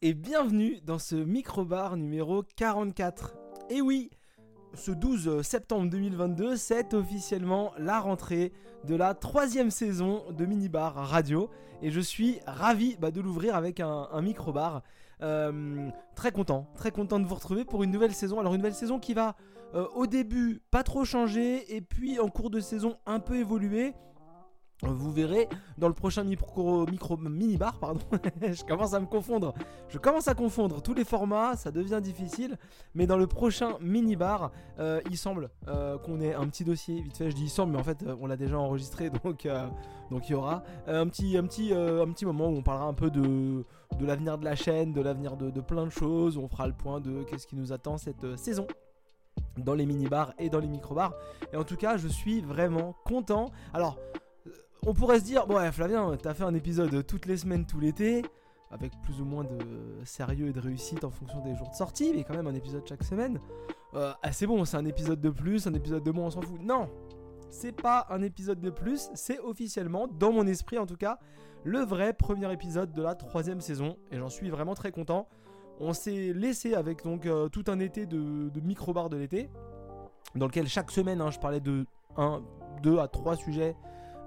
et bienvenue dans ce microbar numéro 44. Et oui, ce 12 septembre 2022, c'est officiellement la rentrée de la troisième saison de Minibar Radio et je suis ravi bah, de l'ouvrir avec un, microbar. Euh, très content, très content de vous retrouver pour une nouvelle saison. Alors une nouvelle saison qui va euh, au début pas trop changer et puis en cours de saison un peu évoluer. Vous verrez dans le prochain micro, mini bar, pardon. je commence à me confondre. Je commence à confondre tous les formats, ça devient difficile. Mais dans le prochain mini bar, euh, il semble euh, qu'on ait un petit dossier. Vite fait, je dis il semble, mais en fait, euh, on l'a déjà enregistré, donc donc il y aura un petit moment où on parlera un peu de l'avenir de la chaîne, de l'avenir de, de, plein de choses. On fera le point de qu'est-ce qui nous attend cette saison dans les mini bars et dans les micro bars. Et en tout cas, je suis vraiment content. Alors on pourrait se dire, bon, ouais, Flavien, t'as fait un épisode toutes les semaines, tout l'été, avec plus ou moins de sérieux et de réussite en fonction des jours de sortie, mais quand même un épisode chaque semaine. Euh, ah, c'est bon, c'est un épisode de plus, un épisode de moins, on s'en fout. Non, c'est pas un épisode de plus, c'est officiellement, dans mon esprit en tout cas, le vrai premier épisode de la troisième saison, et j'en suis vraiment très content. On s'est laissé avec donc euh, tout un été de, micro-bar de l'été, dans lequel chaque semaine, hein, je parlais de 1, 2 à 3 sujets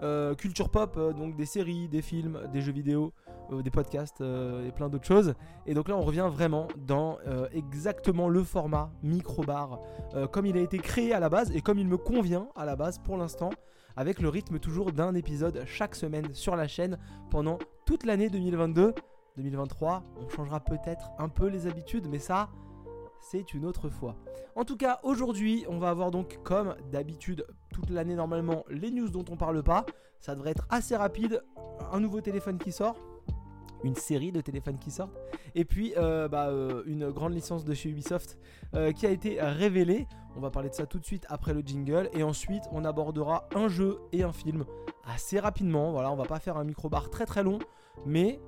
euh, culture pop, euh, donc des séries, des films, des jeux vidéo, euh, des podcasts et plein d'autres choses. Et donc là, on revient vraiment dans exactement le format micro-bar, comme il a été créé à la base et comme il me convient à la base pour l'instant, avec le rythme toujours d'un épisode chaque semaine sur la chaîne pendant toute l'année 2022. 2023, on changera peut-être un peu les habitudes, mais ça, c'est une autre fois. En tout cas, aujourd'hui, on va avoir donc, comme d'habitude, toute l'année normalement, les news dont on parle pas. Ça devrait être assez rapide. Un nouveau téléphone qui sort. Une série de téléphones qui sortent. Et puis, euh, bah, euh, une grande licence de chez Ubisoft euh, qui a été révélée. On va parler de ça tout de suite après le jingle. Et ensuite, on abordera un jeu et un film assez rapidement. Voilà, on va pas faire un micro-bar très très long. Mais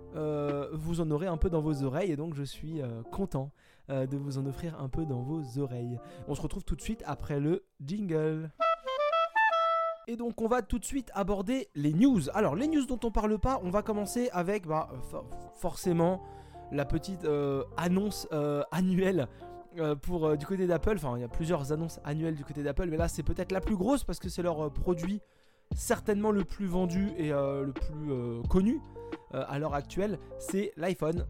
vous en aurez un peu dans vos oreilles. Et donc, je suis content de vous en offrir un peu dans vos oreilles. On se retrouve tout de suite après le jingle. Et donc on va tout de suite aborder les news. Alors les news dont on parle pas, on va commencer avec bah, forcément la petite euh, annonce euh, annuelle pour du côté d'Apple. Enfin il y a plusieurs annonces annuelles du côté d'Apple, mais là c'est peut-être la plus grosse parce que c'est leur produit certainement le plus vendu et le plus connu à l'heure actuelle, c'est l'iPhone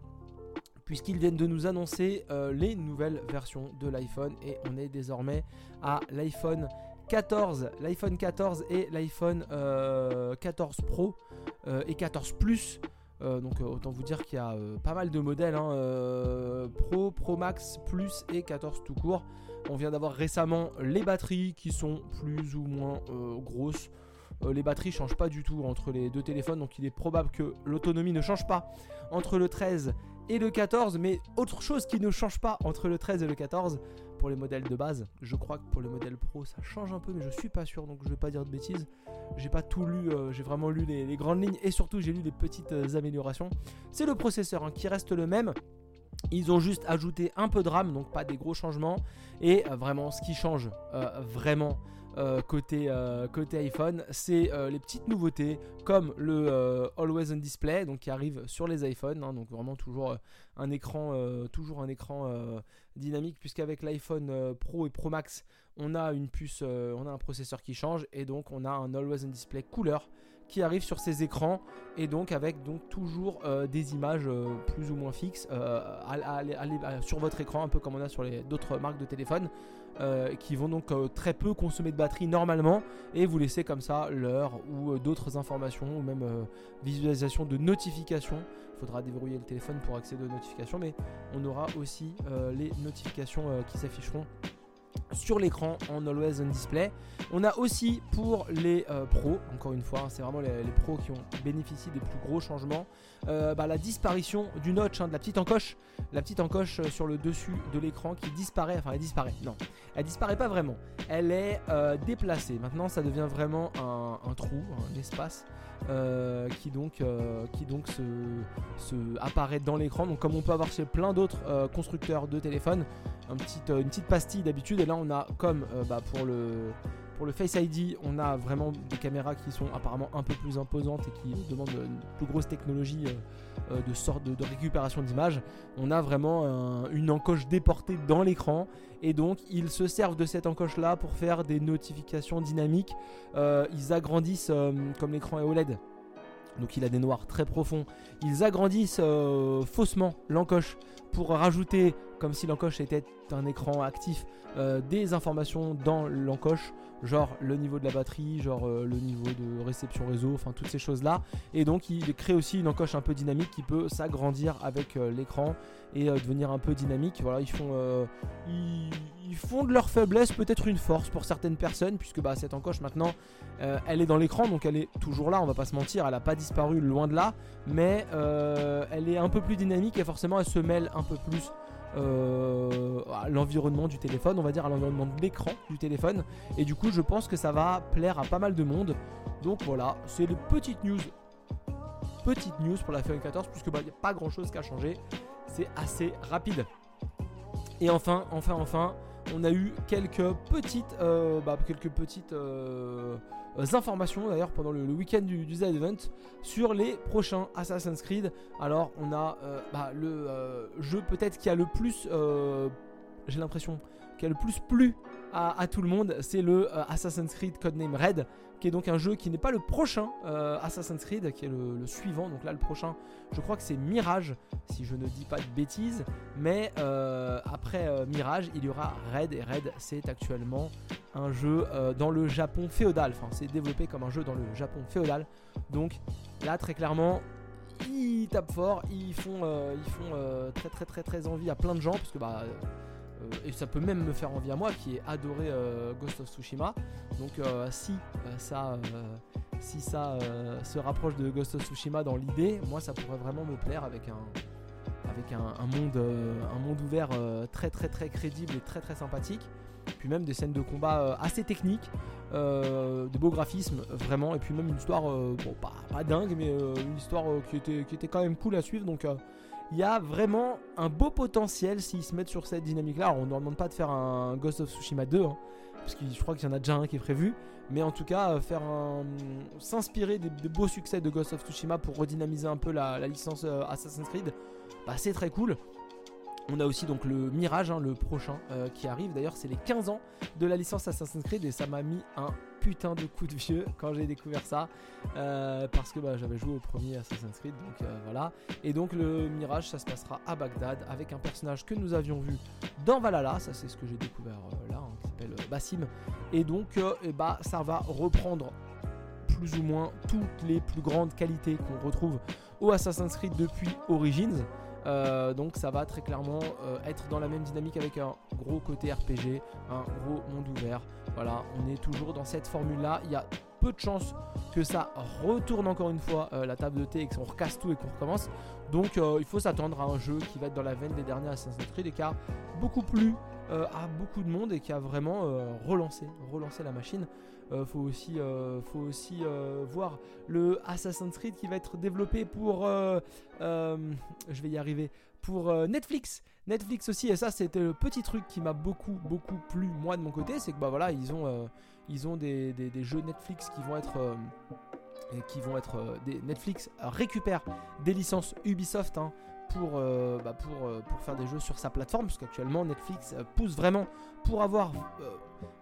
puisqu'ils viennent de nous annoncer euh, les nouvelles versions de l'iPhone et on est désormais à l'iPhone 14, l'iPhone 14 et l'iPhone 14 euh, Pro euh, et 14 Plus. donc autant vous dire qu'il y a pas mal de modèles hein, Pro, Pro Max, Plus et 14 tout court. On vient d'avoir récemment les batteries qui sont plus ou moins grosses. les batteries changent pas du tout entre les deux téléphones, donc il est probable que l'autonomie ne change pas entre le 13 et le 14, mais autre chose qui ne change pas entre le 13 et le 14 les modèles de base. Je crois que pour les modèles pro ça change un peu, mais je suis pas sûr donc je vais pas dire de bêtises. J'ai pas tout lu, euh, j'ai vraiment lu les, grandes lignes et surtout j'ai lu les petites euh, améliorations. C'est le processeur hein, qui reste le même. Ils ont juste ajouté un peu de RAM, donc pas des gros changements. Et euh, vraiment, ce qui change vraiment euh, côté, euh, côté iPhone, c'est euh, les petites nouveautés comme le Always on Display, donc qui arrive sur les iPhones, hein, donc vraiment toujours un écran, toujours un écran dynamique, puisqu'avec l'iPhone Pro et Pro Max, on a une puce, on a un processeur qui change et donc on a un Always on Display couleur qui arrive sur ces écrans et donc avec donc toujours des images plus ou moins fixes sur votre écran un peu comme on a sur les d'autres marques de téléphone euh, qui vont donc euh, très peu consommer de batterie normalement et vous laisser comme ça l'heure ou euh, d'autres informations ou même visualisation de notifications. Il faudra déverrouiller le téléphone pour accéder aux notifications, mais on aura aussi les notifications qui s'afficheront sur l'écran en Always On Display. On a aussi pour les pros, encore une fois, hein, c'est vraiment les, pros qui ont bénéficié des plus gros changements, bah, la disparition du notch, hein, de la petite encoche, la petite encoche sur le dessus de l'écran qui disparaît, enfin elle disparaît, non, elle disparaît pas vraiment. Elle est euh, déplacée. Maintenant, ça devient vraiment un, trou, un espace euh, qui donc, euh, qui donc se, apparaît dans l'écran. Donc, comme on peut avoir chez plein d'autres constructeurs de téléphones, une petite pastille d'habitude. Et là, on a comme bah, pour le Pour le Face ID, on a vraiment des caméras qui sont apparemment un peu plus imposantes et qui demandent une plus grosse technologie euh, de sorte de, récupération d'image. On a vraiment une encoche déportée dans l'écran et donc ils se servent de cette encoche là pour faire des notifications dynamiques. ils agrandissent comme l'écran est OLED donc il a des noirs très profonds. Ils agrandissent faussement l'encoche pour rajouter, comme si l'encoche était un écran actif, euh, des informations dans l'encoche, genre le niveau de la batterie, genre euh, le niveau de réception réseau, enfin toutes ces choses-là. Et donc il crée aussi une encoche un peu dynamique qui peut s'agrandir avec euh, l'écran et devenir un peu dynamique. Voilà, ils font, ils, font de leur faiblesse peut-être une force pour certaines personnes, puisque bah, cette encoche maintenant, elle est dans l'écran, donc elle est toujours là, on va pas se mentir, elle n'a pas disparu loin de là, mais elle est un peu plus dynamique et forcément elle se mêle un peu plus euh, l'environnement du téléphone, on va dire à l'environnement de l'écran du téléphone. Et du coup, je pense que ça va plaire à pas mal de monde. Donc voilà, c'est les petites news. Petites news pour la f 14, puisque bah, il n'y a pas grand chose qui a changé. C'est assez rapide. Et enfin, enfin, enfin, on a eu quelques petites, euh, bah, petites euh, informations d'ailleurs pendant le, week-end du, du Z-Event sur les prochains Assassin's Creed. Alors, on a euh, bah, le jeu peut-être qui a le plus, j'ai l'impression, qui a le plus plu à tout le monde, c'est le Assassin's Creed Codename Red qui est donc un jeu qui n'est pas le prochain euh, Assassin's Creed, qui est le, suivant. Donc là, le prochain, je crois que c'est Mirage, si je ne dis pas de bêtises. Mais euh, après euh, Mirage, il y aura Red, et Red, c'est actuellement un jeu dans le Japon féodal. Enfin, c'est développé comme un jeu dans le Japon féodal. Donc là, très clairement, ils tapent fort, ils font, ils font très très très très envie à plein de gens, parce que bah et ça peut même me faire envie à moi qui ai adoré euh, Ghost of Tsushima. Donc euh, si ça, si ça se rapproche de Ghost of Tsushima dans l'idée, moi ça pourrait vraiment me plaire avec un, avec un, monde, un monde ouvert très très très crédible et très très sympathique. Puis même des scènes de combat assez techniques, de beaux graphismes vraiment, et puis même une histoire, bon pas, pas dingue, mais une histoire qui, était, qui était quand même cool à suivre. Donc il y a vraiment un beau potentiel s'ils se mettent sur cette dynamique-là. On ne leur demande pas de faire un Ghost of Tsushima 2, hein, parce que je crois qu'il y en a déjà un qui est prévu. Mais en tout cas, euh, faire s'inspirer des, beaux succès de Ghost of Tsushima pour redynamiser un peu la, licence euh, Assassin's Creed, bah, c'est très cool. On a aussi donc le Mirage, hein, le prochain euh, qui arrive. D'ailleurs, c'est les 15 ans de la licence Assassin's Creed et ça m'a mis un putain de coup de vieux quand j'ai découvert ça euh, parce que bah, j'avais joué au premier Assassin's Creed. Donc euh, voilà. Et donc le Mirage, ça se passera à Bagdad avec un personnage que nous avions vu dans Valhalla. Ça, c'est ce que j'ai découvert là, hein, qui s'appelle Bassim. Et donc, bah, ça va reprendre plus ou moins toutes les plus grandes qualités qu'on retrouve au Assassin's Creed depuis Origins. Euh, donc ça va très clairement euh, être dans la même dynamique avec un gros côté RPG, un gros monde ouvert. Voilà, on est toujours dans cette formule là. Il y a peu de chances que ça retourne encore une fois euh, la table de thé et qu'on recasse tout et qu'on recommence. Donc il faut s'attendre à un jeu qui va être dans la veine des derniers Assassin's Creed et qui a beaucoup plu à beaucoup de monde et qui a vraiment relancé, relancé la machine. Euh, faut aussi, euh, euh, voir le Assassin's Creed qui va être développé pour, je vais y arriver, pour Netflix. Netflix aussi, et ça c'était le petit truc qui m'a beaucoup, beaucoup plu moi de mon côté, c'est que bah voilà, ils ont, ils ont des, des, jeux Netflix qui vont être qui vont être des Netflix récupère des licences Ubisoft hein, pour, bah pour, pour faire des jeux sur sa plateforme parce qu'actuellement Netflix pousse vraiment pour avoir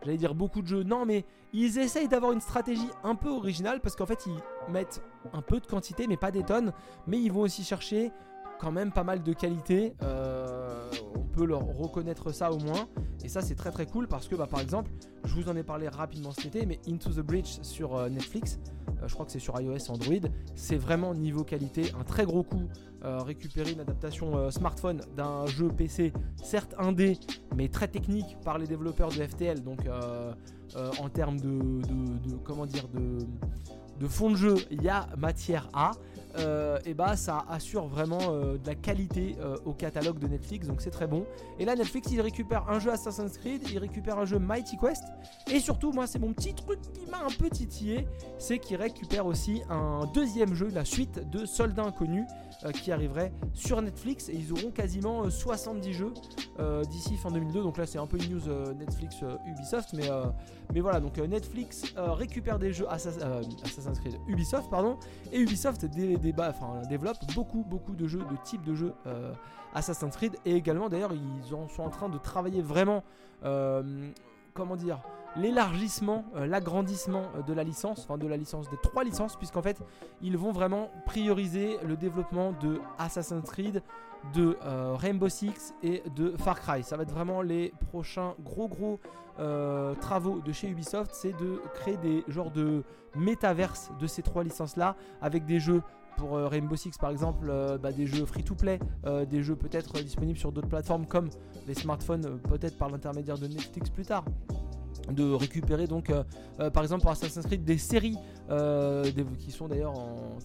j'allais dire beaucoup de jeux, non mais ils essayent d'avoir une stratégie un peu originale parce qu'en fait ils mettent un peu de quantité mais pas des tonnes, mais ils vont aussi chercher quand même pas mal de qualité. Euh, peut leur reconnaître ça au moins. Et ça c'est très très cool parce que bah, par exemple, je vous en ai parlé rapidement cet été, mais Into the Bridge sur euh, Netflix, euh, je crois que c'est sur iOS Android, c'est vraiment niveau qualité, un très gros coup. récupérer une adaptation smartphone d'un jeu PC, certes indé, mais très technique par les développeurs de FTL. Donc en termes de, comment dire de, fond de jeu, il y matière à. Et bah ça assure vraiment de la qualité au catalogue de Netflix, donc c'est très bon. Et là, Netflix, il récupère un jeu Assassin's Creed, il récupère un jeu Mighty Quest, et surtout, moi, c'est mon petit truc qui m'a un peu titillé, c'est qu'il récupère aussi un deuxième jeu, la suite de Soldats Inconnus, qui arriverait sur Netflix, et ils auront quasiment 70 jeux d'ici fin 2002. Donc là, c'est un peu une news Netflix Ubisoft, mais, mais voilà, donc Netflix récupère des jeux Assassin's Creed Ubisoft, pardon, et Ubisoft développe beaucoup, beaucoup de jeux, de types de jeux Assassin's Creed, et également d'ailleurs, ils en sont en train de travailler vraiment, comment dire, l'élargissement, l'agrandissement de la licence, enfin de la licence des trois licences, puisqu'en fait ils vont vraiment prioriser le développement de Assassin's Creed, de Rainbow Six et de Far Cry. Ça va être vraiment les prochains gros gros travaux de chez Ubisoft, c'est de créer des genres de métaverse de ces trois licences là, avec des jeux pour Rainbow Six par exemple, bah, des jeux free to play, des jeux peut-être disponibles sur d'autres plateformes comme les smartphones, peut-être par l'intermédiaire de Netflix plus tard de récupérer donc euh, euh, par exemple pour Assassin's Creed des séries euh, qui sont d'ailleurs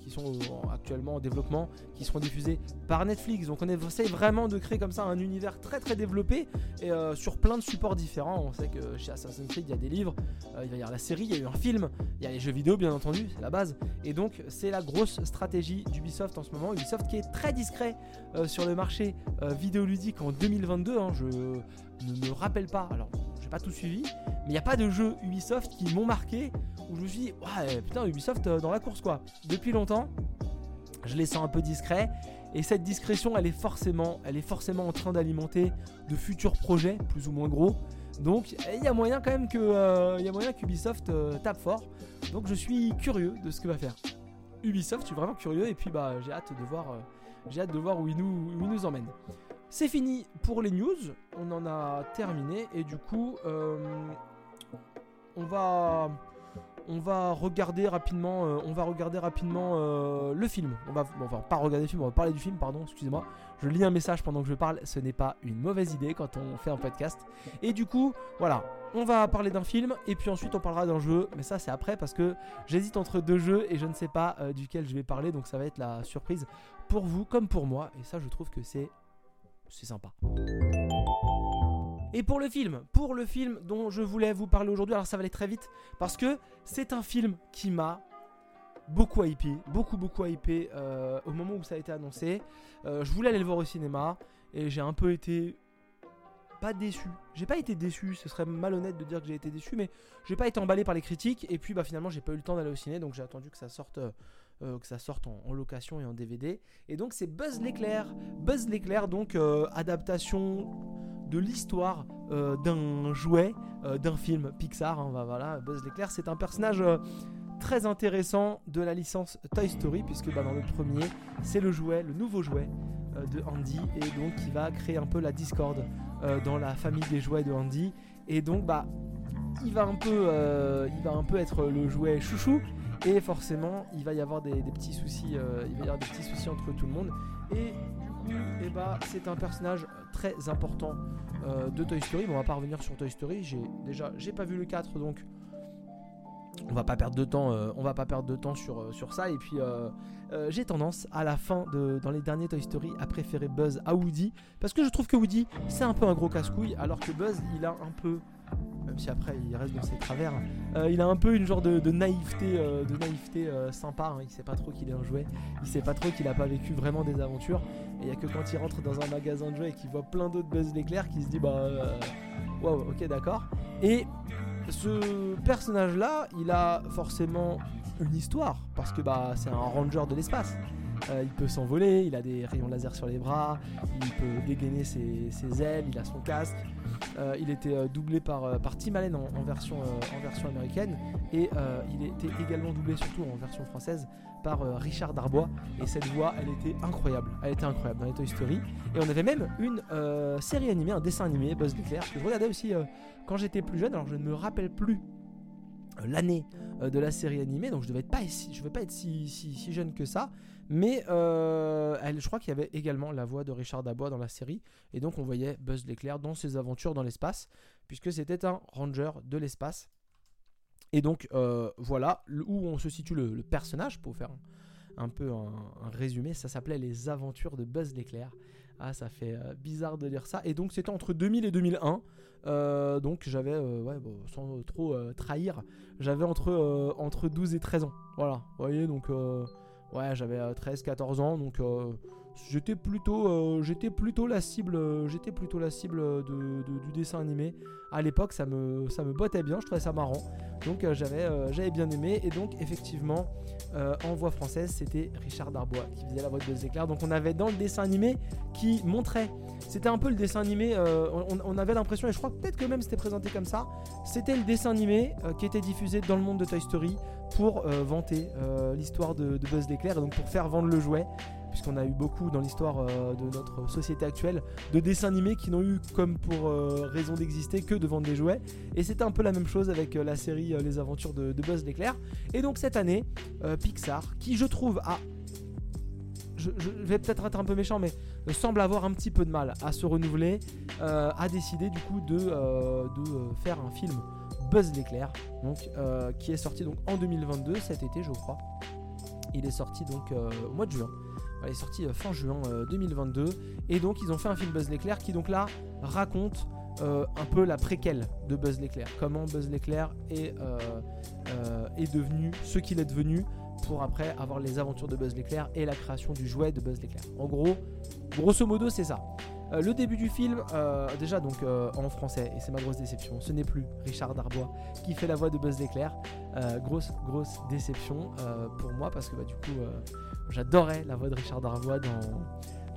qui sont actuellement en développement qui seront diffusées par Netflix. Donc on essaie vraiment de créer comme ça un univers très très développé et sur plein de supports différents. On sait que chez Assassin's Creed il y a des livres il va y avoir la série il y a eu un film il y a les jeux vidéo bien entendu c'est la base. Et donc c'est la grosse stratégie d'Ubisoft en ce moment. Ubisoft qui est très discret sur le marché vidéoludique en 2022 hein. je ne me rappelle pas. Alors pas tout suivi, mais il n'y a pas de jeu Ubisoft qui m'ont marqué où je me suis dit, ouais, putain, Ubisoft euh, dans la course quoi. Depuis longtemps, je les sens un peu discrets. Et cette discrétion, elle est forcément, elle est forcément en train d'alimenter de futurs projets, plus ou moins gros. Donc, il y a moyen quand même que, euh, y a moyen qu'Ubisoft euh, tape fort. Donc, je suis curieux de ce que va faire Ubisoft. Je suis vraiment curieux et puis bah, j'ai hâte de voir, j'ai hâte de voir où il nous emmène. C'est fini pour les news, on en a terminé et du coup euh, on va regarder rapidement euh, on va regarder rapidement euh, le film. On va enfin pas regarder le film, on va parler du film pardon, excusez-moi. Je lis un message pendant que je parle, ce n'est pas une mauvaise idée quand on fait un podcast. Et du coup, voilà, on va parler d'un film et puis ensuite on parlera d'un jeu, mais ça c'est après parce que j'hésite entre deux jeux et je ne sais pas duquel je vais parler donc ça va être la surprise pour vous comme pour moi et ça je trouve que c'est c'est sympa. Et pour le film, pour le film dont je voulais vous parler aujourd'hui, alors ça va aller très vite parce que c'est un film qui m'a beaucoup hypé, beaucoup beaucoup hypé euh, au moment où ça a été annoncé. Euh, je voulais aller le voir au cinéma et j'ai un peu été pas déçu. J'ai pas été déçu, ce serait malhonnête de dire que j'ai été déçu, mais j'ai pas été emballé par les critiques et puis bah finalement j'ai pas eu le temps d'aller au ciné donc j'ai attendu que ça sorte euh, que ça sorte en, location et en DVD. Et donc c'est Buzz l'éclair. Buzz l'éclair, donc euh, adaptation de l'histoire euh, d'un jouet, d'un film Pixar. Hein, voilà, Buzz l'éclair, c'est un personnage très intéressant de la licence Toy Story, puisque bah, dans le premier, c'est le jouet, le nouveau jouet de Andy, et donc qui va créer un peu la discorde dans la famille des jouets de Andy. Et donc, bah, il va un peu, il va un peu être le jouet chouchou, et forcément, il va y avoir des, petits soucis, euh, il va y avoir des petits soucis entre tout le monde. Et eh bah, c'est un personnage très important euh, de Toy Story. Bon, on va pas revenir sur Toy Story. J'ai déjà, j'ai pas vu le 4, donc on va pas perdre de temps. Euh, on va pas perdre de temps sur, sur ça. Et puis, j'ai tendance à la fin de, dans les derniers Toy Story, à préférer Buzz à Woody, parce que je trouve que Woody, c'est un peu un gros casse-couille, alors que Buzz, il a un peu même si après il reste dans ses travers. Euh, il a un peu une genre de, naïveté, de naïveté euh, euh, sympa. Hein. Il sait pas trop qu'il est un jouet. Il sait pas trop qu'il a pas vécu vraiment des aventures. Et il y a que quand il rentre dans un magasin de jouets et qu'il voit plein d'autres Buzz l'éclair qu'il se dit bah waouh, ok d'accord. Et ce personnage là, il a forcément une histoire parce que bah c'est un ranger de l'espace. Il peut s'envoler, il a des rayons laser sur les bras, il peut dégainer ses, ailes, il a son casque, euh, il était euh, doublé par, euh, Tim Allen en, version, en version américaine. Et il était également doublé surtout en version française par Richard Darbois. Et cette voix elle était incroyable. Elle était incroyable dans les Toy Story. Et on avait même une série animée un dessin animé Buzz l'éclair que je regardais aussi quand j'étais plus jeune. Alors je ne me rappelle plus l'année de la série animée donc je devais être pas je vais pas être si, si, si jeune que ça mais euh, elle, je crois qu'il y avait également la voix de Richard Dabois dans la série. Et donc on voyait Buzz l'éclair dans ses aventures dans l'espace, puisque c'était un ranger de l'espace. Et donc euh, voilà où on se situe le, personnage, pour faire un peu un, résumé. Ça s'appelait Les Aventures de Buzz l'éclair. Ah, ça fait euh, bizarre de lire ça. Et donc, c'était entre 2000 et 2001. Euh, donc, j'avais, euh, ouais, sans trop trahir, j'avais entre, entre 12 et 13 ans. Voilà, vous voyez, donc, ouais, j'avais 13, 14 ans. Donc, j'étais plutôt, j'étais plutôt la cible, j'étais plutôt la cible du dessin animé. À l'époque, ça me, ça bottait bien, je trouvais ça marrant. Donc, j'avais, j'avais bien aimé. Et donc, effectivement, euh, en voix française, c'était Richard Darbois qui faisait la voix de Buzz l'éclair. Donc on avait dans le dessin animé qui montrait, c'était un peu le dessin animé, euh, on, avait l'impression, et je crois peut-être que même c'était présenté comme ça, c'était le dessin animé euh, qui était diffusé dans le monde de Toy Story pour vanter l'histoire de, de, Buzz l'éclair, et donc pour faire vendre le jouet puisqu'on a eu beaucoup dans l'histoire euh, de notre société actuelle de dessins animés qui n'ont eu comme pour euh, raison d'exister que de vendre des jouets. Et c'était un peu la même chose avec euh, la série Les Aventures de, Buzz l'éclair. Et donc cette année, Pixar, qui je trouve a je, vais peut-être être un peu méchant, mais semble avoir un petit peu de mal à se renouveler, a décidé du coup de, de faire un film Buzz l'éclair, qui est sorti donc en 2022 cet été, je crois. Il est sorti donc au mois de juin. Elle est sortie euh, fin juin 2022. Euh, et donc ils ont fait un film Buzz l'éclair qui donc là raconte euh, un peu la préquelle de Buzz l'éclair. Comment Buzz l'éclair est, est devenu ce qu'il est devenu pour après avoir les aventures de Buzz l'éclair et la création du jouet de Buzz l'éclair. En gros, grosso modo c'est ça. Le début du film, déjà donc en français, et c'est ma grosse déception, ce n'est plus Richard Darbois qui fait la voix de Buzz l'éclair. grosse, grosse déception pour moi parce que bah, du coup J'adorais la voix de Richard Darbois dans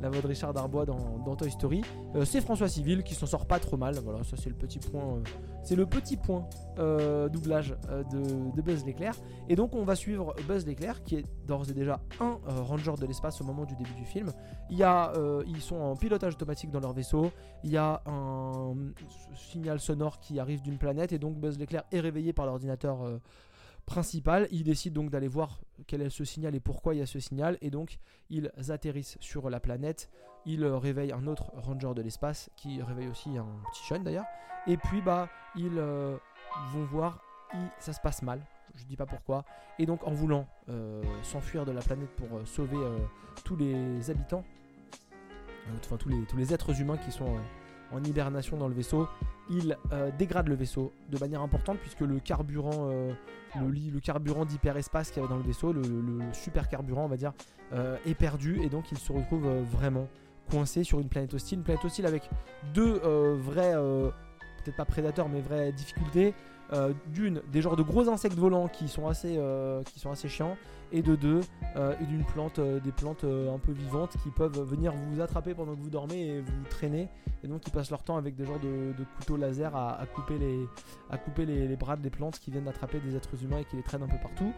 la voix de Richard Darbois dans, Toy Story. Euh, c'est François Civil qui s'en sort pas trop mal. Voilà, ça c'est le petit point. Euh, c'est le petit point euh, doublage de, Buzz l'éclair. Et donc on va suivre Buzz l'éclair qui est d'ores et déjà un ranger de l'espace au moment du début du film. Il y a, ils sont en pilotage automatique dans leur vaisseau. Il y a un signal sonore qui arrive d'une planète et donc Buzz l'éclair est réveillé par l'ordinateur principal. Ils décident donc d'aller voir quel est ce signal et pourquoi il y a ce signal. Et donc, ils atterrissent sur la planète. Ils réveillent un autre ranger de l'espace qui réveille aussi un petit jeune d'ailleurs. Et puis, bah, ils euh, vont voir, ça se passe mal. Je dis pas pourquoi. Et donc, en voulant euh, s'enfuir de la planète pour euh, sauver tous les habitants, enfin tous les, tous les êtres humains qui sont en hibernation dans le vaisseau, il euh, dégrade le vaisseau de manière importante puisque le carburant, euh, le, carburant d'hyperespace qu'il y avait dans le vaisseau, le, super carburant on va dire, euh, est perdu et donc il se retrouve vraiment coincé sur une planète hostile, une planète hostile avec deux vrais, peut-être pas prédateurs mais vraies difficultés. D'une, des genres de gros insectes volants qui sont assez, qui sont assez chiants et de deux, euh, d'une plante, euh, des plantes euh, un peu vivantes qui peuvent venir vous attraper pendant que vous dormez et vous traîner. Et donc ils passent leur temps avec des genres de, couteaux laser à, couper, les, à couper les, bras des plantes qui viennent attraper des êtres humains et qui les traînent un peu partout.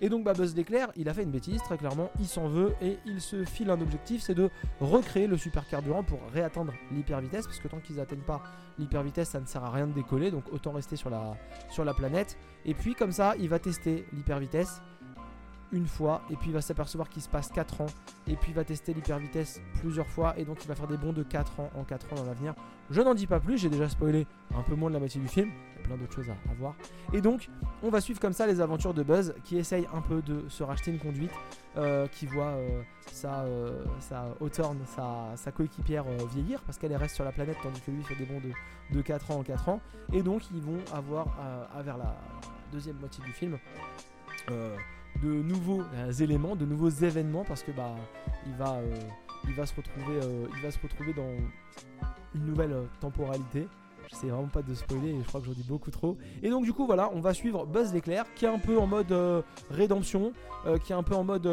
Et donc bah, Buzz l'éclair, il a fait une bêtise, très clairement, il s'en veut et il se file un objectif, c'est de recréer le super carburant pour réatteindre l'hyper vitesse, parce que tant qu'ils n'atteignent pas l'hyper vitesse, ça ne sert à rien de décoller, donc autant rester sur la, sur la planète. Et puis comme ça, il va tester l'hyper vitesse une fois et puis il va s'apercevoir qu'il se passe 4 ans et puis il va tester l'hyper vitesse plusieurs fois et donc il va faire des bons de 4 ans en 4 ans dans l'avenir. Je n'en dis pas plus, j'ai déjà spoilé un peu moins de la moitié du film, il y a plein d'autres choses à, voir. Et donc on va suivre comme ça les aventures de Buzz qui essaye un peu de se racheter une conduite, euh, qui voit euh, sa, euh, sa sa, coéquipière vieillir parce qu'elle reste sur la planète tandis que lui fait des bons de, de 4 ans en 4 ans. Et donc ils vont avoir à, vers la deuxième moitié du film de nouveaux euh, éléments, de nouveaux événements parce que bah il va, euh, il euh, il va se retrouver dans une nouvelle temporalité. Je sais vraiment pas de spoiler je crois que j'en dis beaucoup trop. Et donc du coup voilà, on va suivre Buzz l'éclair qui est un peu en mode rédemption, qui est un peu en mode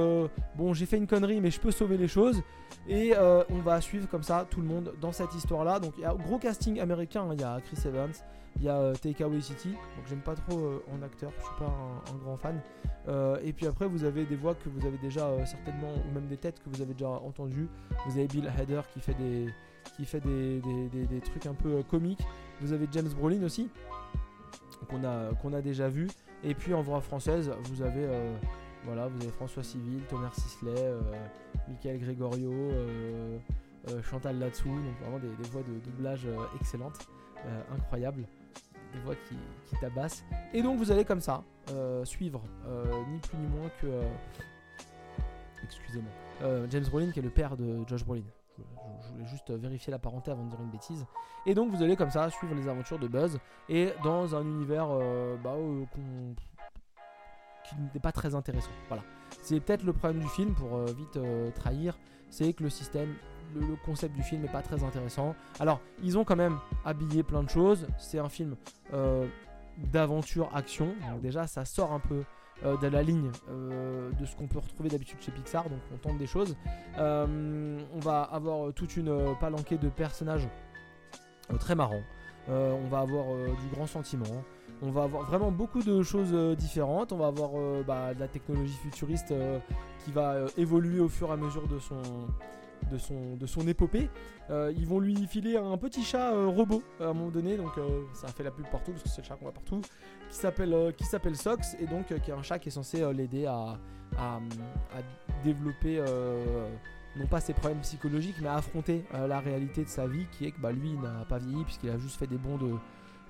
bon j'ai fait une connerie mais je peux sauver les choses. Et on va suivre comme ça tout le monde dans cette histoire là. Donc il y a gros casting américain, hein. il y a Chris Evans, il y a euh, Taika Waititi, donc j'aime pas trop euh, en acteur, je suis pas un, grand fan. Euh, et puis après, vous avez des voix que vous avez déjà certainement, ou même des têtes que vous avez déjà entendues. Vous avez Bill Hader qui fait des, qui fait des, des, trucs un peu comiques. Vous avez James Brolin aussi, qu'on a, déjà vu. Et puis en voix française, vous avez, voilà, vous avez François Civil, Thomas Sisley, Michael Gregorio, Chantal Latsou, donc vraiment des, voix de doublage excellentes, incroyables des voix qui, tabassent. Et donc vous allez comme ça euh, suivre euh, ni plus ni moins que, euh, excusez-moi. Euh, James Brolin qui est le père de Josh Brolin. Je, voulais juste vérifier la parenté avant de dire une bêtise. Et donc vous allez comme ça suivre les aventures de Buzz et dans un univers euh, bah, euh, qui n'est pas très intéressant. Voilà. C'est peut-être le problème du film pour euh, vite trahir, c'est que le système, le, le concept du film n'est pas très intéressant. Alors ils ont quand même habillé plein de choses. C'est un film d'aventure action. Donc déjà ça sort un peu de la ligne euh, de ce qu'on peut retrouver d'habitude chez Pixar. Donc on tente des choses. Euh, on va avoir toute une euh, palanquée de personnages euh, très marrants. Euh, on va avoir euh, du grand sentiment. On va avoir vraiment beaucoup de choses euh, différentes. On va avoir euh, bah, de la technologie futuriste euh, qui va euh, évoluer au fur et à mesure de son, de son, épopée. Euh, ils vont lui filer un petit chat euh, robot à un moment donné, donc euh, ça fait la pub partout parce que c'est le chat qu'on voit partout, qui s'appelle Sox et donc qui est un chat qui est censé l'aider à, développer non pas ses problèmes psychologiques mais à affronter la réalité de sa vie qui est que bah, lui il n'a pas vieilli puisqu'il a juste fait des bonds de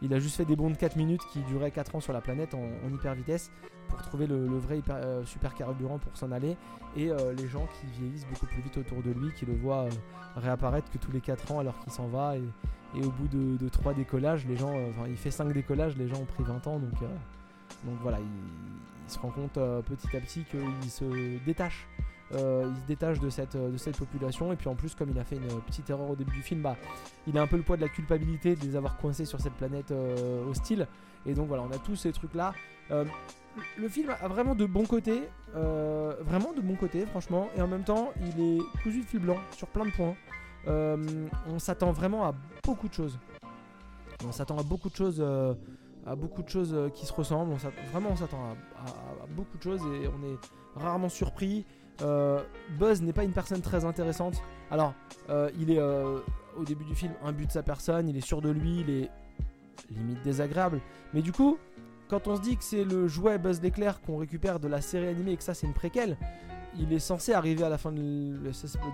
il a juste fait des bonds de 4 minutes qui duraient 4 ans sur la planète en hyper vitesse pour trouver le, vrai euh, super carburant pour s'en aller. Et euh, les gens qui vieillissent beaucoup plus vite autour de lui qui le voient euh, réapparaître que tous les 4 ans alors qu'il s'en va. Et, au bout de, de 3 décollages les gens enfin il fait 5 décollages les gens ont pris 20 ans. Donc donc voilà il, se rend compte petit à petit qu'il se détache il se détache de cette, de cette population. Et puis en plus comme il a fait une petite erreur au début du film bah il a un peu le poids de la culpabilité de les avoir coincés sur cette planète hostile. Et donc voilà on a tous ces trucs là le film a vraiment de bons côtés euh, vraiment de bons côtés franchement. Et en même temps il est cousu de fil blanc sur plein de points. Euh, on s'attend vraiment à beaucoup de choses. On s'attend à beaucoup de choses euh, à beaucoup de choses qui se ressemblent. Vraiment on s'attend à, à- beaucoup de choses et on est rarement surpris. Buzz n'est pas une personne très intéressante. Alors il est au début du film un but de sa personne. Il est sûr de lui. Il est limite désagréable. Mais du coup quand on se dit que c'est le jouet Buzz l'éclair qu'on récupère de la série animée et que ça c'est une préquelle, il est censé arriver à la fin du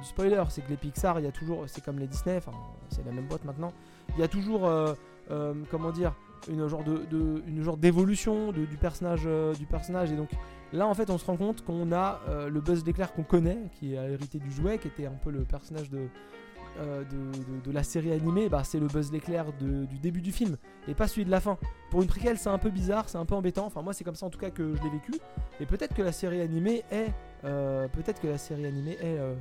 spoiler, c'est que les Pixar, il y a toujours, c'est comme les Disney, enfin c'est la même boîte maintenant, il y a toujours, euh, euh, comment dire, une genre d'évolution du personnage, euh, du personnage. Et donc là en fait on se rend compte qu'on a le Buzz l'éclair qu'on connaît, qui a hérité du jouet, qui était un peu le personnage de euh, de, la série animée, bah, c'est le Buzz l'éclair du début du film et pas celui de la fin. Pour une préquelle, c'est un peu bizarre, c'est un peu embêtant. Enfin, moi, c'est comme ça en tout cas que je l'ai vécu. Et peut-être que la série animée est, euh, peut-être que la série animée est, euh,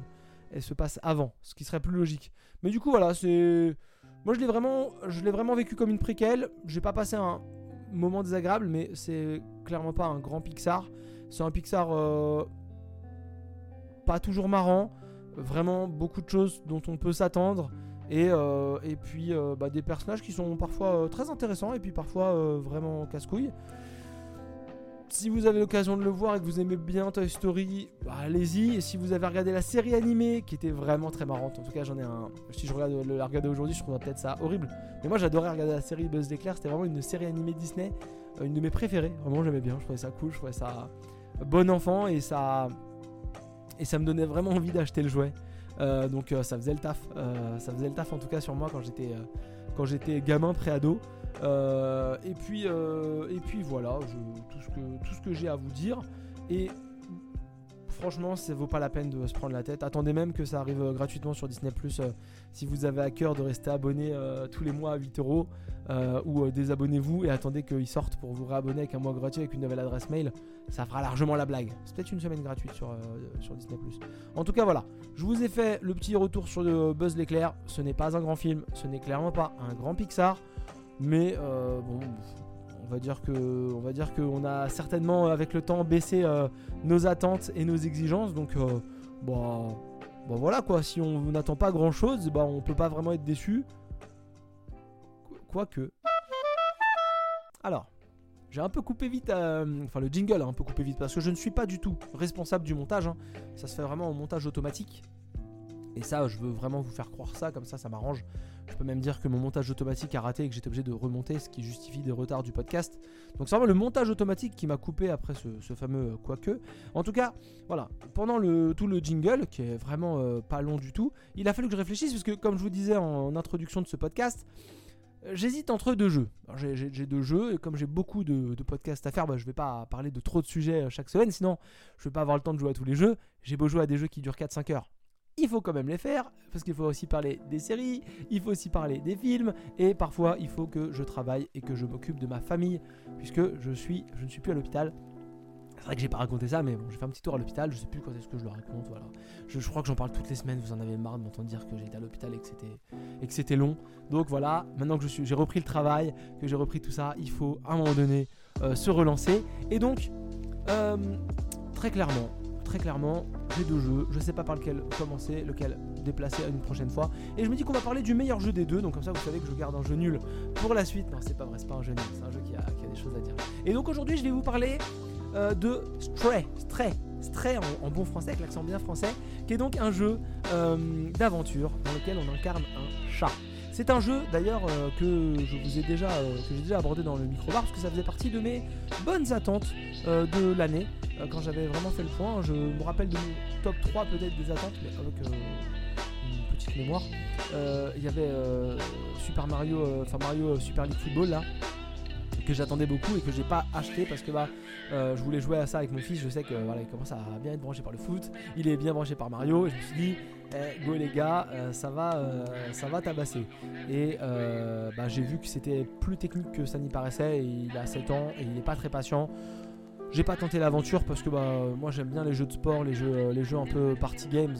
elle se passe avant, ce qui serait plus logique. Mais du coup, voilà, c'est, moi, je l'ai vraiment, je l'ai vraiment vécu comme une préquelle. J'ai pas passé un moment désagréable, mais c'est clairement pas un grand Pixar. C'est un Pixar pas toujours marrant. Vraiment beaucoup de choses dont on peut s'attendre. Et, euh, et puis euh, bah, des personnages qui sont parfois euh, très intéressants et puis parfois vraiment casse-couilles. Si vous avez l'occasion de le voir et que vous aimez bien Toy Story, bah, allez-y. Et si vous avez regardé la série animée qui était vraiment très marrante, en tout cas j'en ai un. Si je regarde le, la regarder aujourd'hui, je trouverais peut-être ça horrible. Mais moi j'adorais regarder la série Buzz l'éclair, c'était vraiment une série animée Disney, une de mes préférées. Vraiment j'aimais bien, je trouvais ça cool, je trouvais ça bon enfant et ça et ça me donnait vraiment envie d'acheter le jouet. Euh, donc euh, ça faisait le taf, Euh, ça faisait le taf en tout cas sur moi quand j'étais gamin pré-ado. Et puis et puis voilà, tout ce que tout ce que j'ai à vous dire et franchement, ça vaut pas la peine de se prendre la tête. Attendez même que ça arrive euh, gratuitement sur Disney Plus si vous avez à cœur de rester abonné euh, tous les mois à 8 euros euh, ou euh, désabonnez-vous et attendez qu'ils sortent pour vous réabonner avec un mois gratuit avec une nouvelle adresse mail. Ça fera largement la blague. C'est peut-être une semaine gratuite sur, euh, Disney. En tout cas, voilà. Je vous ai fait le petit retour sur le Buzz l'éclair. Ce n'est pas un grand film, ce n'est clairement pas un grand Pixar, mais euh, bon, on va dire que, on qu'on a certainement avec le temps baissé euh, nos attentes et nos exigences. Donc, euh, bah, bah voilà quoi. Si on n'attend pas grand chose, bah on peut pas vraiment être déçu. Qu- Quoique. Alors. J'ai un peu coupé vite, euh, enfin le jingle a un peu coupé vite parce que je ne suis pas du tout responsable du montage. hein. Ça se fait vraiment en montage automatique. Et ça, je veux vraiment vous faire croire ça, comme ça, ça m'arrange. Je peux même dire que mon montage automatique a raté et que j'étais obligé de remonter, ce qui justifie des retards du podcast. Donc c'est vraiment le montage automatique qui m'a coupé après ce, ce fameux euh, quoique. En tout cas, voilà, pendant tout le jingle, qui est vraiment euh, pas long du tout, il a fallu que je réfléchisse parce que, comme je vous disais en introduction de ce podcast, euh, J'hésite entre deux jeux. J'ai deux jeux et comme j'ai beaucoup de, podcasts à faire, bah, je vais pas parler de trop de sujets chaque semaine, sinon je vais pas avoir le temps de jouer à tous les jeux. j'ai beau jouer à des jeux qui durent 4-5 heures, il faut quand même les faire, parce qu'il faut aussi parler des séries, il faut aussi parler des films, et parfois il faut que je travaille et que je m'occupe de ma famille, puisque je, suis, je ne suis plus à l'hôpital. C'est vrai que j'ai pas raconté ça, mais bon, j'ai fait un petit tour à l'hôpital, je sais plus quand est-ce que je le raconte, voilà. Je, crois que j'en parle toutes les semaines, vous en avez marre de m'entendre dire que j'étais à l'hôpital et que c'était et que c'était long. Donc voilà, maintenant que j'ai repris le travail, que j'ai repris tout ça, il faut à un moment donné euh, se relancer. Et donc, euh, très clairement, très clairement, j'ai deux jeux, je sais pas par lequel commencer, lequel déplacer à une prochaine fois. Et je me dis qu'on va parler du meilleur jeu des deux, donc comme ça vous savez que je garde un jeu nul pour la suite. Non, c'est pas vrai, c'est pas un jeu nul, c'est un jeu qui a, des choses à dire. Et donc aujourd'hui, je vais vous parler euh, de Stray, Stray, Stray en, bon français, avec l'accent bien français, qui est donc un jeu euh, d'aventure dans lequel on incarne un chat. C'est un jeu d'ailleurs euh, que je vous ai déjà, que j'ai déjà abordé dans le micro-bar parce que ça faisait partie de mes bonnes attentes de l'année quand j'avais vraiment fait le point. Je me rappelle de mon top 3 peut-être des attentes, mais avec une petite mémoire. Il y avait Super Mario, enfin Mario Super League Football là, que j'attendais beaucoup et que j'ai pas acheté parce que bah euh, je voulais jouer à ça avec mon fils. Je sais que voilà, il commence à bien être branché par le foot. Il est bien branché par Mario. Et je me suis dit, eh, go les gars, euh, ça va, euh, ça va tabasser. Et bah, j'ai vu que c'était plus technique que ça n'y paraissait. il a 7 ans et il n'est pas très patient. J'ai pas tenté l'aventure parce que bah, moi j'aime bien les jeux de sport, les jeux, les jeux un peu party games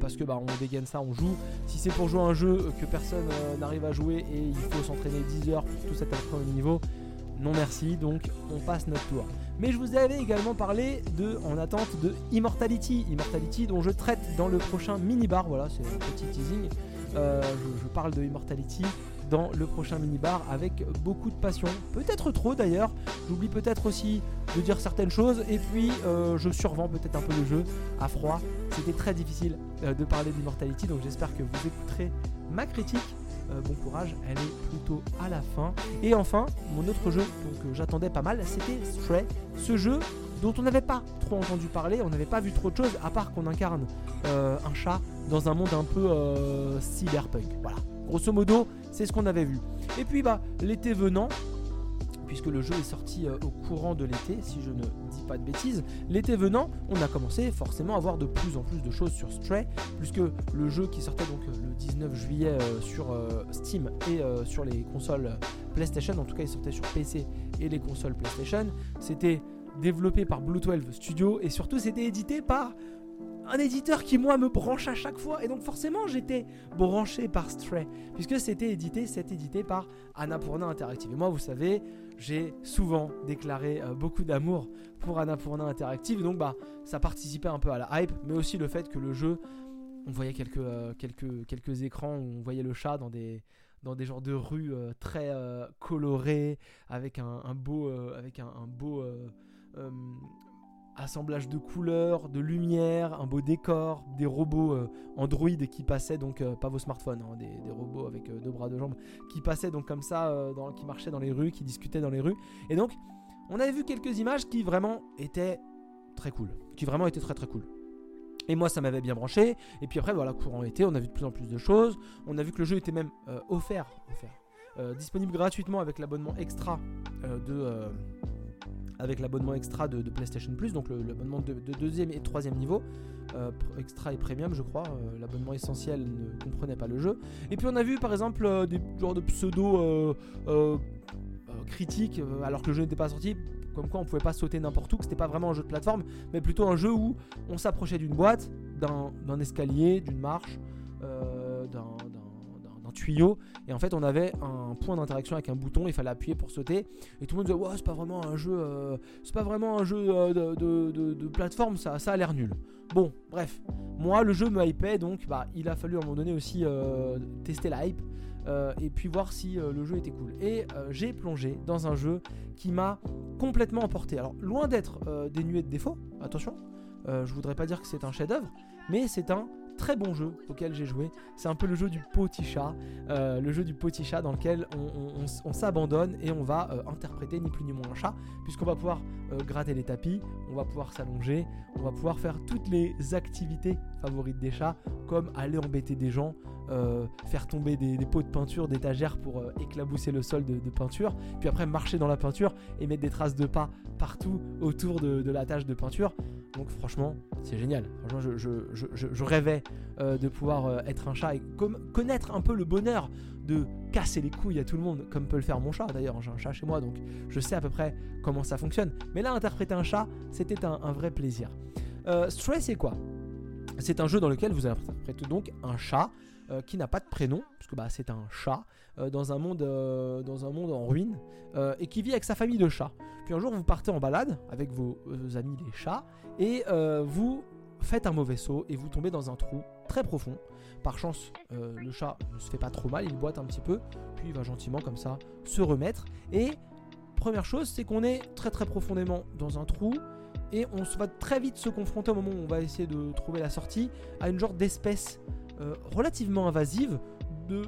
parce que bah, on dégaine ça, on joue. Si c'est pour jouer un jeu que personne n'arrive à jouer et il faut s'entraîner 10 heures pour tout cet au niveau, non merci, donc on passe notre tour. Mais je vous avais également parlé de, en attente de Immortality, Immortality dont je traite dans le prochain mini-bar, voilà c'est un petit teasing, euh, je, parle de Immortality dans le prochain mini-bar avec beaucoup de passion, peut-être trop d'ailleurs, j'oublie peut-être aussi de dire certaines choses. Et puis euh, je survends peut-être un peu le jeu à froid, c'était très difficile euh, de parler d'Immortality donc j'espère que vous écouterez ma critique euh, bon courage, elle est plutôt à la fin. Et enfin, mon autre jeu que j'attendais pas mal, c'était Stray, ce jeu dont on n'avait pas trop entendu parler, on n'avait pas vu trop de choses, à part qu'on incarne euh, un chat dans un monde un peu euh, cyberpunk. Voilà, grosso modo, c'est ce qu'on avait vu. Et puis bah, l'été venant, puisque le jeu est sorti euh, au courant de l'été, si je ne dis pas de bêtises. L'été venant, on a commencé forcément à voir de plus en plus de choses sur Stray, puisque le jeu qui sortait donc euh, le 19 juillet euh, sur Steam et sur les consoles PlayStation, en tout cas il sortait sur PC et les consoles PlayStation, c'était développé par Blue 12 Studio et surtout c'était édité par un éditeur qui moi me branche à chaque fois et donc forcément j'étais branché par Stray puisque c'était édité, c'est édité par Annapurna Interactive. Et moi vous savez, j'ai souvent déclaré euh, beaucoup d'amour pour Annapurna Interactive. Donc bah ça participait un peu à la hype mais aussi le fait que le jeu on voyait quelques, euh, quelques, quelques écrans où on voyait le chat dans des dans des genres de rues euh, très colorées avec un, beau avec un beau assemblage de couleurs, de lumière, un beau décor, des robots euh, Android qui passaient donc euh, pas vos smartphones, hein, des, robots avec euh, deux bras, deux jambes qui passaient donc comme ça, dans, qui marchaient dans les rues, qui discutaient dans les rues. Et donc on avait vu quelques images qui vraiment étaient très cool, qui vraiment étaient très très cool. Et moi, ça m'avait bien branché. Et puis après, voilà, courant été, on a vu de plus en plus de choses. On a vu que le jeu était même offert, offert disponible gratuitement avec l'abonnement extra de avec l'abonnement extra de, PlayStation Plus, donc l'abonnement de, deuxième et troisième niveau, euh, extra et premium je crois, euh, l'abonnement essentiel ne comprenait pas le jeu. Et puis on a vu par exemple euh, des genres de pseudo critiques alors que le jeu n'était pas sorti, comme quoi on pouvait pas sauter n'importe où, que c'était pas vraiment un jeu de plateforme, mais plutôt un jeu où on s'approchait d'une boîte, d'un escalier, d'une marche, tuyau et en fait on avait un point d'interaction avec un bouton il fallait appuyer pour sauter et tout le monde disait ouais c'est pas vraiment un jeu euh, c'est pas vraiment un jeu euh, de, plateforme ça, ça a l'air nul. Bon bref moi le jeu me hypait donc bah il a fallu à un moment donné aussi euh, tester la hype et puis voir si le jeu était cool. Et j'ai plongé dans un jeu qui m'a complètement emporté. Alors loin d'être dénué de défauts attention je voudrais pas dire que c'est un chef d'œuvre mais c'est un très bon jeu auquel j'ai joué. C'est un peu le jeu du petit chat, euh, le jeu du petit chat dans lequel on, s'abandonne et on va euh, interpréter ni plus ni moins un chat, puisqu'on va pouvoir euh, gratter les tapis, on va pouvoir s'allonger, on va pouvoir faire toutes les activités favorites des chats, comme aller embêter des gens, faire tomber des, pots de peinture d'étagère pour éclabousser le sol de, peinture, puis après marcher dans la peinture et mettre des traces de pas partout autour de, de la tâche de peinture. Donc franchement, c'est génial. Franchement, je, rêvais de pouvoir être un chat et connaître un peu le bonheur de casser les couilles à tout le monde, comme peut le faire mon chat. D'ailleurs, j'ai un chat chez moi, donc je sais à peu près comment ça fonctionne. Mais là, interpréter un chat, c'était un, vrai plaisir. Stray, c'est quoi? C'est un jeu dans lequel vous interprétez donc un chat euh, qui n'a pas de prénom, puisque bah, c'est un chat, euh, dans, un monde, euh, dans un monde en ruine, et qui vit avec sa famille de chats. Puis un jour, vous partez en balade avec vos, amis les chats, et vous faites un mauvais saut, et vous tombez dans un trou très profond. Par chance, le chat ne se fait pas trop mal, il boite un petit peu, puis il va gentiment comme ça se remettre. Et première chose, c'est qu'on est très très profondément dans un trou, et on va très vite se confronter au moment où on va essayer de trouver la sortie à une genre d'espèce euh, relativement invasive de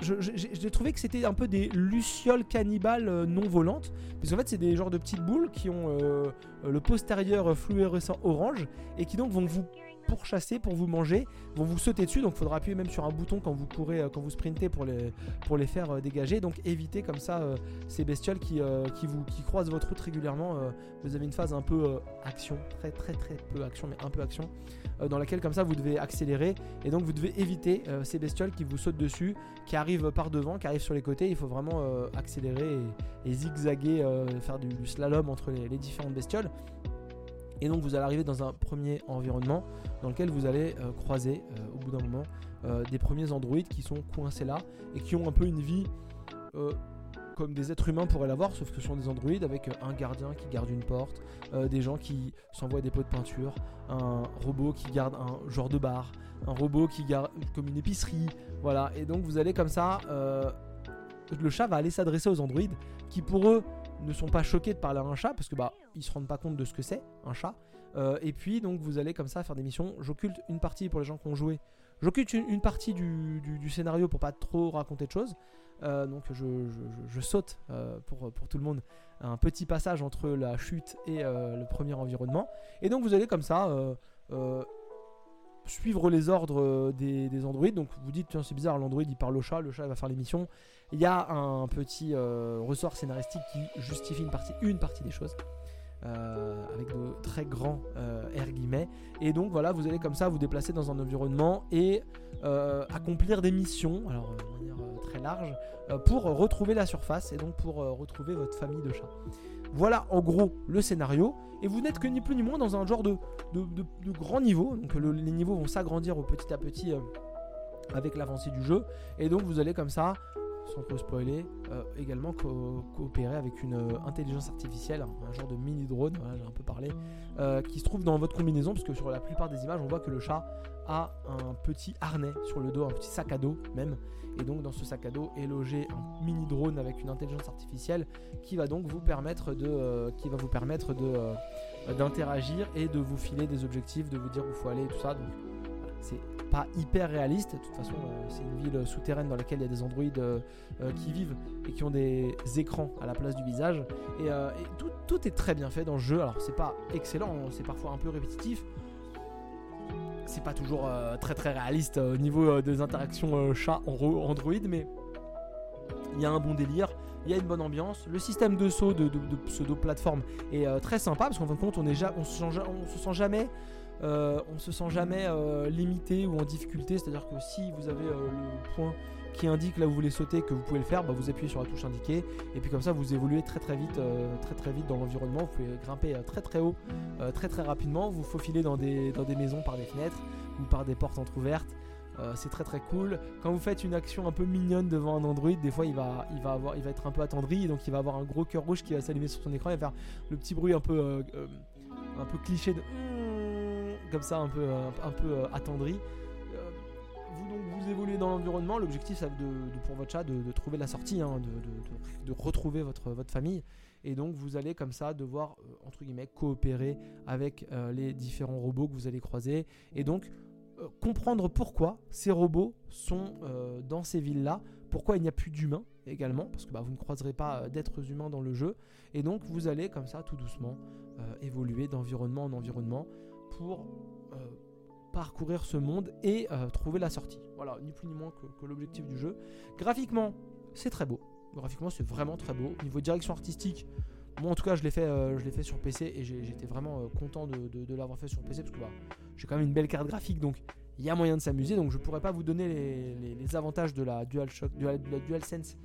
j'ai trouvé que c'était un peu des lucioles cannibales euh, non volantes. Parce qu'en fait, c'est des genres de petites boules qui ont euh, le postérieur fluorescent orange et qui donc vont vous pour chasser, pour vous manger, vont vous sauter dessus. Donc il faudra appuyer même sur un bouton quand vous courez, euh, quand vous sprintez pour les, faire euh, dégager. Donc évitez comme ça euh, ces bestioles qui, vous, qui croisent votre route régulièrement. vous avez une phase un peu action, très très très peu action, mais un peu action, dans laquelle comme ça vous devez accélérer. Et donc vous devez éviter ces bestioles qui vous sautent dessus, qui arrivent par devant, qui arrivent sur les côtés. Il faut vraiment accélérer et, zigzaguer, faire du, slalom entre les différentes bestioles. Et donc vous allez arriver dans un premier environnement dans lequel vous allez euh, croiser euh, au bout d'un moment euh, des premiers androïdes qui sont coincés là et qui ont un peu une vie comme des êtres humains pourraient l'avoir, sauf que ce sont des androïdes avec un gardien qui garde une porte, des gens qui s'envoient des pots de peinture, un robot qui garde un genre de bar, un robot qui garde comme une épicerie, voilà. Et donc vous allez comme ça, le chat va aller s'adresser aux androïdes qui pour eux ne sont pas choqués de parler à un chat parce que bah ils se rendent pas compte de ce que c'est un chat. Euh, et puis donc vous allez comme ça faire des missions. J'occulte une partie pour les gens qui ont joué. J'occulte une, partie du, scénario pour pas trop raconter de choses. Euh, donc je, saute euh, pour, pour tout le monde un petit passage entre la chute et le premier environnement. Et donc vous allez comme ça suivre les ordres des, des androïdes. Donc vous dites tiens c'est bizarre l'androïde il parle au chat, le chat va faire les missions. Il y a un petit euh, ressort scénaristique qui justifie une partie, une partie des choses. Euh, avec de très grands euh, R guillemets. Et donc voilà, vous allez comme ça vous déplacer dans un environnement et accomplir des missions, alors de manière très large, pour retrouver la surface et donc pour retrouver votre famille de chats. Voilà en gros le scénario. Et vous n'êtes que ni plus ni moins dans un genre de, de, grand niveau. Donc les niveaux vont s'agrandir au petit à petit avec l'avancée du jeu. Et donc vous allez comme ça sans trop spoiler, euh, également coopérer avec une euh, intelligence artificielle, un genre de mini drone, j'ai un peu parlé, euh, qui se trouve dans votre combinaison, parce que sur la plupart des images, on voit que le chat a un petit harnais sur le dos, un petit sac à dos même, et donc dans ce sac à dos est logé un mini drone avec une intelligence artificielle qui va donc vous permettre de, qui va vous permettre de d'interagir et de vous filer des objectifs, de vous dire où faut aller, et tout ça. Donc c'est pas hyper réaliste. De toute façon, euh, c'est une ville souterraine dans laquelle il y a des androïdes euh, euh, qui vivent et qui ont des écrans à la place du visage. Et, tout, est très bien fait dans le jeu. Alors, c'est pas excellent, c'est parfois un peu répétitif. C'est pas toujours très très réaliste au niveau des interactions chat android, mais il y a un bon délire il y a une bonne ambiance. Le système de saut de, pseudo-plateforme est très sympa parce qu'en fin de compte, on, est on se sent jamais euh, on se sent jamais euh, limité ou en difficulté. C'est-à-dire que si vous avez euh, le point qui indique là où vous voulez sauter, que vous pouvez le faire, bah, vous appuyez sur la touche indiquée et puis comme ça vous évoluez très très vite, très très vite dans l'environnement. Vous pouvez grimper très très haut, très très rapidement. Vous des, dans des maisons par des fenêtres ou par des portes entrouvertes. c'est très très cool. Quand vous faites une action un peu mignonne devant un Android, des fois il va, il va, avoir, il va être un peu attendri, donc il va avoir un gros cœur rouge qui va s'allumer sur son écran et faire le petit bruit un peu, un peu cliché de comme ça un peu, euh, un, peu euh, attendri. Euh, vous, donc, vous évoluez dans l'environnement. L'objectif, c'est de, pour votre chat de, trouver la sortie, hein, de, retrouver votre, votre famille. Et donc, vous allez comme ça devoir, entre guillemets, coopérer avec les différents robots que vous allez croiser. Et donc, comprendre pourquoi ces robots sont dans ces villes-là, pourquoi il n'y a plus d'humains également, parce que bah, vous ne croiserez pas d'êtres humains dans le jeu. Et donc, vous allez comme ça, tout doucement, évoluer d'environnement en environnement pour euh, parcourir ce monde et euh, trouver la sortie. Voilà, ni plus ni moins que, l'objectif du jeu. Graphiquement, c'est très beau. Graphiquement, c'est vraiment très beau. Niveau direction artistique, Moi en tout cas je l'ai fait, je l'ai fait sur PC et j'étais vraiment content de, l'avoir fait sur PC parce que bah, j'ai quand même une belle carte graphique donc il y a moyen de s'amuser. Donc je pourrais pas vous donner les, avantages de la DualShock, de la, DualSense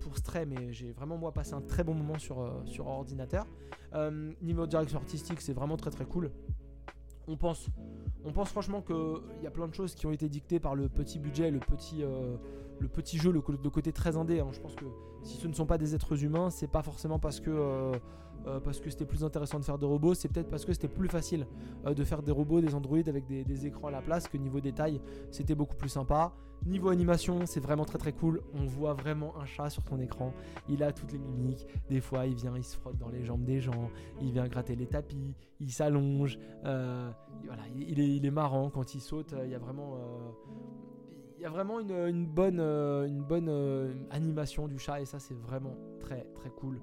pour Stray, mais j'ai vraiment moi passé un très bon moment sur, sur ordinateur. niveau direction artistique, c'est vraiment très très cool. On pense, on pense franchement qu'il y a plein de choses qui ont été dictées par le petit budget, le petit, le petit jeu, le, côté très indé. Hein. Je pense que si ce ne sont pas des êtres humains, c'est pas forcément parce que euh, euh, parce que c'était plus intéressant de faire des robots, c'est peut-être parce que c'était plus facile euh, de faire des robots, des androïdes avec des, écrans à la place que niveau détail, c'était beaucoup plus sympa. Niveau animation, c'est vraiment très très cool. On voit vraiment un chat sur ton écran. Il a toutes les mimiques. Des fois, il vient, il se frotte dans les jambes des gens. Il vient gratter les tapis. Il s'allonge. voilà, il est, il est marrant quand il saute. Il y a vraiment y a vraiment une, bonne, une bonne euh, euh, animation du chat et ça c'est vraiment très très cool.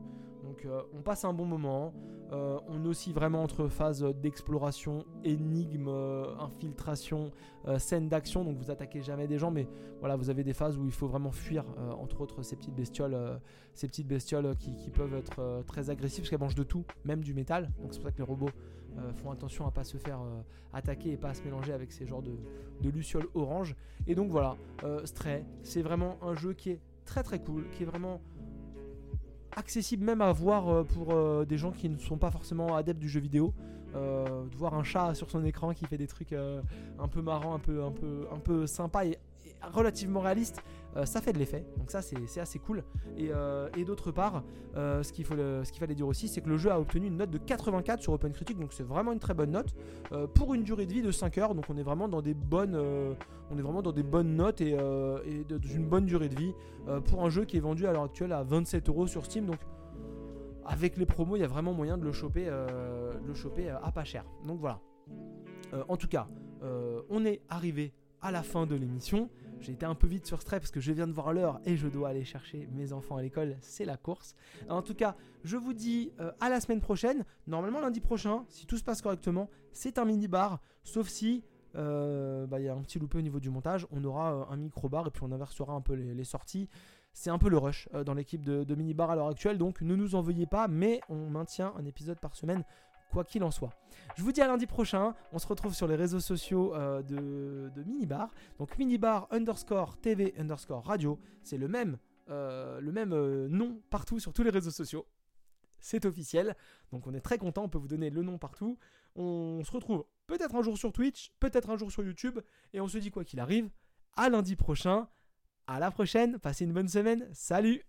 Donc euh, on passe un bon moment. on est aussi vraiment entre phases d'exploration, énigme, infiltration, scène d'action. Donc vous attaquez jamais des gens, mais voilà, vous avez des phases où il faut vraiment fuir, entre autres ces petites bestioles, ces petites bestioles qui, peuvent être très agressives parce qu'elles mangent de tout, même du métal. Donc c'est pour ça que les robots euh, font attention à pas se faire euh, attaquer et pas se mélanger avec ces genres de, de lucioles orange. Et donc voilà, euh, Stray, c'est vraiment un jeu qui est très très cool, qui est vraiment accessible même à voir pour des gens qui ne sont pas forcément adeptes du jeu vidéo. de voir un chat sur son écran qui fait des trucs un peu marrants, un peu, un peu, un peu sympa et relativement réaliste, euh, ça fait de l'effet. Donc ça c'est assez cool. Et, euh, d'autre part, euh, ce qu'il fallait dire aussi, c'est que le jeu a obtenu une note de 84 sur OpenCritic, donc c'est vraiment une très bonne note pour une durée de vie de 5 heures. Donc on est vraiment dans des bonnes, on est vraiment dans des bonnes notes et, et dans une bonne durée de vie pour un jeu qui est vendu à l'heure actuelle à 27 euros sur Steam. Donc avec les promos, il y a vraiment moyen de le choper, le choper à pas cher. Donc voilà. en tout cas, on est arrivé à la fin de l'émission. J'ai été un peu vite sur Stray parce que je viens de voir l'heure et je dois aller chercher mes enfants à l'école. C'est la course. En tout cas, je vous dis euh, à la semaine prochaine. Normalement, lundi prochain, si tout se passe correctement, c'est un mini-bar. Sauf si euh, bah, il y a un petit loupé au niveau du montage. On aura euh, un micro-bar et puis on inversera un peu les, sorties. C'est un peu le rush dans l'équipe de, de mini-bar à l'heure actuelle. Donc ne nous en veuillez pas, mais on maintient un épisode par semaine quoi qu'il en soit. Je vous dis à lundi prochain. On se retrouve sur les réseaux sociaux euh, de, Minibar. Donc Minibar underscore TV underscore radio. C'est le même, euh, euh, nom partout sur tous les réseaux sociaux. C'est officiel. Donc on est très content. On peut vous donner le nom partout. On se retrouve peut-être un jour sur Twitch, peut-être un jour sur YouTube. Et on se dit quoi qu'il arrive. À lundi prochain. À la prochaine. Passez une bonne semaine. Salut